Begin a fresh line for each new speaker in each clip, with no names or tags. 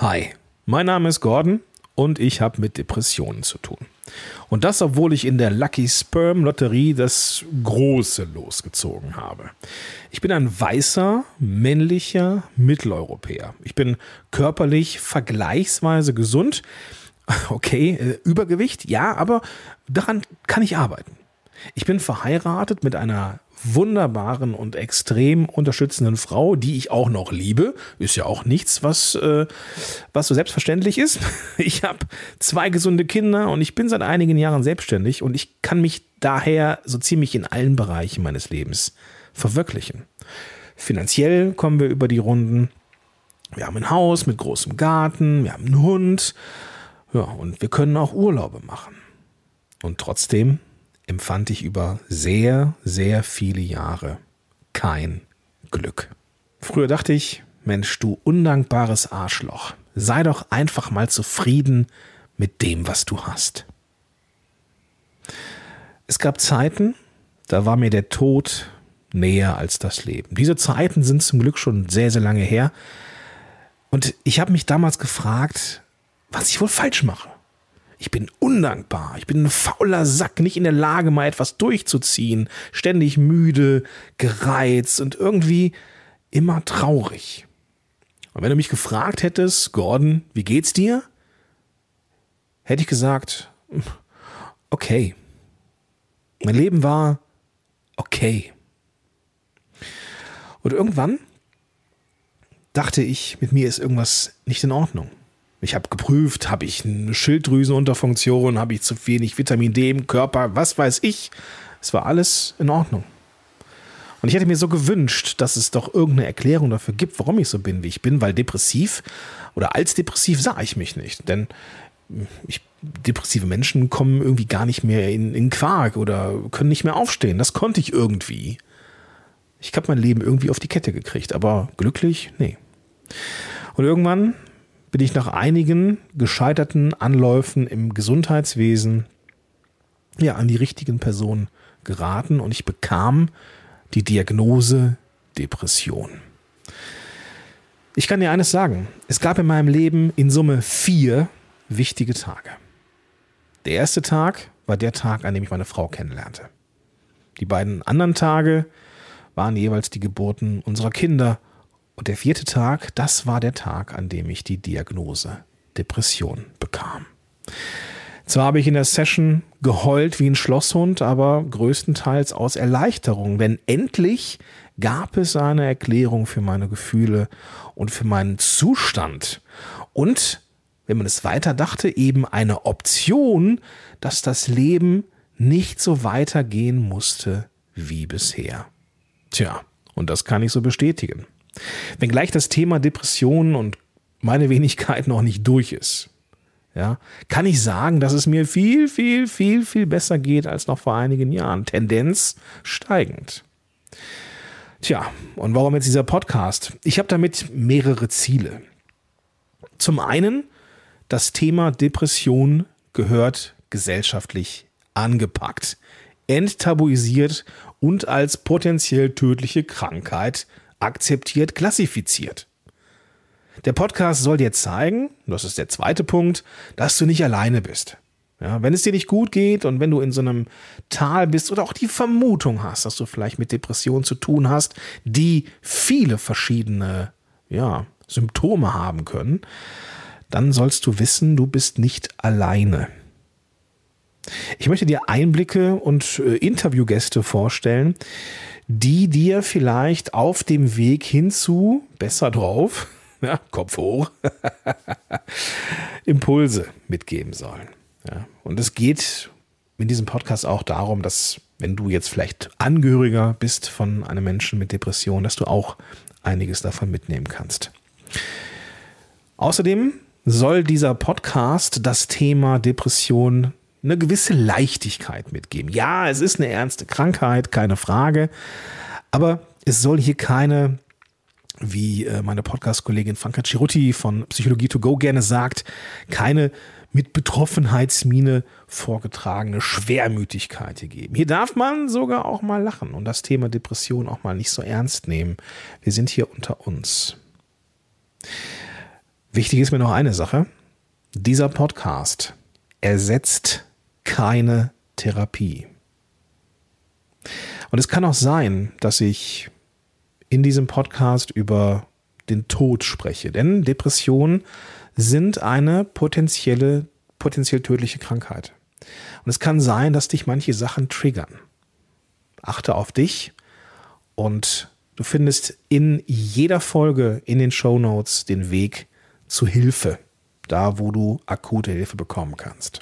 Hi, mein Name ist Gordon und ich habe mit Depressionen zu tun. Und das, obwohl ich in der Lucky Sperm Lotterie das Große losgezogen habe. Ich bin ein weißer, männlicher Mitteleuropäer. Ich bin körperlich vergleichsweise gesund. Okay, äh, Übergewicht, ja, aber daran kann ich arbeiten. Ich bin verheiratet mit einer wunderbaren und extrem unterstützenden Frau, die ich auch noch liebe. Ist ja auch nichts, was, äh, was so selbstverständlich ist. Ich habe zwei gesunde Kinder und ich bin seit einigen Jahren selbstständig und ich kann mich daher so ziemlich in allen Bereichen meines Lebens verwirklichen. Finanziell kommen wir über die Runden. Wir haben ein Haus mit großem Garten, wir haben einen Hund. Ja, und wir können auch Urlaube machen. Und trotzdem empfand ich über sehr, sehr viele Jahre kein Glück. Früher dachte ich, Mensch, du undankbares Arschloch, sei doch einfach mal zufrieden mit dem, was du hast. Es gab Zeiten, da war mir der Tod näher als das Leben. Diese Zeiten sind zum Glück schon sehr, sehr lange her. Und ich habe mich damals gefragt, was ich wohl falsch mache. Ich bin undankbar. Ich bin ein fauler Sack, nicht in der Lage, mal etwas durchzuziehen. Ständig müde, gereizt und irgendwie immer traurig. Und wenn du mich gefragt hättest, Gordon, wie geht's dir? Hätte ich gesagt, okay. Mein Leben war okay. Und irgendwann dachte ich, mit mir ist irgendwas nicht in Ordnung. Ich habe geprüft, habe ich eine Schilddrüsenunterfunktion, habe ich zu wenig Vitamin D im Körper, was weiß ich. Es war alles in Ordnung. Und ich hätte mir so gewünscht, dass es doch irgendeine Erklärung dafür gibt, warum ich so bin, wie ich bin, weil depressiv oder als depressiv sah ich mich nicht. Denn ich, depressive Menschen kommen irgendwie gar nicht mehr in, in Quark oder können nicht mehr aufstehen. Das konnte ich irgendwie. Ich habe mein Leben irgendwie auf die Kette gekriegt, aber glücklich, nee. Und irgendwann bin ich nach einigen gescheiterten Anläufen im Gesundheitswesen ja an die richtigen Personen geraten und ich bekam die Diagnose Depression. Ich kann dir eines sagen, es gab in meinem Leben in Summe vier wichtige Tage. Der erste Tag war der Tag, an dem ich meine Frau kennenlernte. Die beiden anderen Tage waren jeweils die Geburten unserer Kinder und der vierte Tag, das war der Tag, an dem ich die Diagnose Depression bekam. Zwar habe ich in der Session geheult wie ein Schlosshund, aber größtenteils aus Erleichterung, denn endlich gab es eine Erklärung für meine Gefühle und für meinen Zustand. Und, wenn man es weiter dachte, eben eine Option, dass das Leben nicht so weitergehen musste wie bisher. Tja, und das kann ich so bestätigen. Wenngleich das Thema Depressionen und meine Wenigkeit noch nicht durch ist, ja, kann ich sagen, dass es mir viel, viel, viel, viel besser geht als noch vor einigen Jahren. Tendenz steigend. Tja, und warum jetzt dieser Podcast? Ich habe damit mehrere Ziele. Zum einen, das Thema Depression gehört gesellschaftlich angepackt, enttabuisiert und als potenziell tödliche Krankheit akzeptiert, klassifiziert. Der Podcast soll dir zeigen, das ist der zweite Punkt, dass du nicht alleine bist. Ja, wenn es dir nicht gut geht und wenn du in so einem Tal bist oder auch die Vermutung hast, dass du vielleicht mit Depressionen zu tun hast, die viele verschiedene ja, Symptome haben können, dann sollst du wissen, du bist nicht alleine. Ich möchte dir Einblicke und äh, Interviewgäste vorstellen, die dir vielleicht auf dem Weg hinzu, besser drauf, ja, Kopf hoch, Impulse mitgeben sollen. Ja, und es geht in diesem Podcast auch darum, dass wenn du jetzt vielleicht Angehöriger bist von einem Menschen mit Depression, dass du auch einiges davon mitnehmen kannst. Außerdem soll dieser Podcast das Thema Depression eine gewisse Leichtigkeit mitgeben. Ja, es ist eine ernste Krankheit, keine Frage, aber es soll hier keine, wie äh, meine Podcast-Kollegin Franka Cirutti von Psychologie to go gerne sagt, keine mit Betroffenheitsmine vorgetragene Schwermütigkeit hier geben. Hier darf man sogar auch mal lachen und das Thema Depression auch mal nicht so ernst nehmen. Wir sind hier unter uns. Wichtig ist mir noch eine Sache. Dieser Podcast ersetzt keine Therapie. Und es kann auch sein, dass ich in diesem Podcast über den Tod spreche, denn Depressionen sind eine potenzielle, potenziell tödliche Krankheit. Und es kann sein, dass dich manche Sachen triggern. Achte auf dich und du findest in jeder Folge in den Show Notes den Weg zu Hilfe, da wo du akute Hilfe bekommen kannst.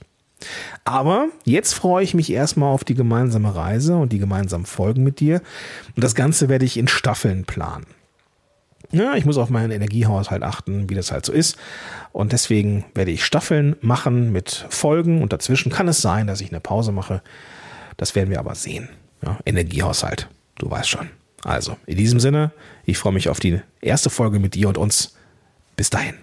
Aber jetzt freue ich mich erstmal auf die gemeinsame Reise und die gemeinsamen Folgen mit dir. Und das Ganze werde ich in Staffeln planen. Ja, ich muss auf meinen Energiehaushalt achten, wie das halt so ist. Und deswegen werde ich Staffeln machen mit Folgen und dazwischen kann es sein, dass ich eine Pause mache. Das werden wir aber sehen. Ja, Energiehaushalt, du weißt schon. Also, in diesem Sinne, ich freue mich auf die erste Folge mit dir und uns. Bis dahin.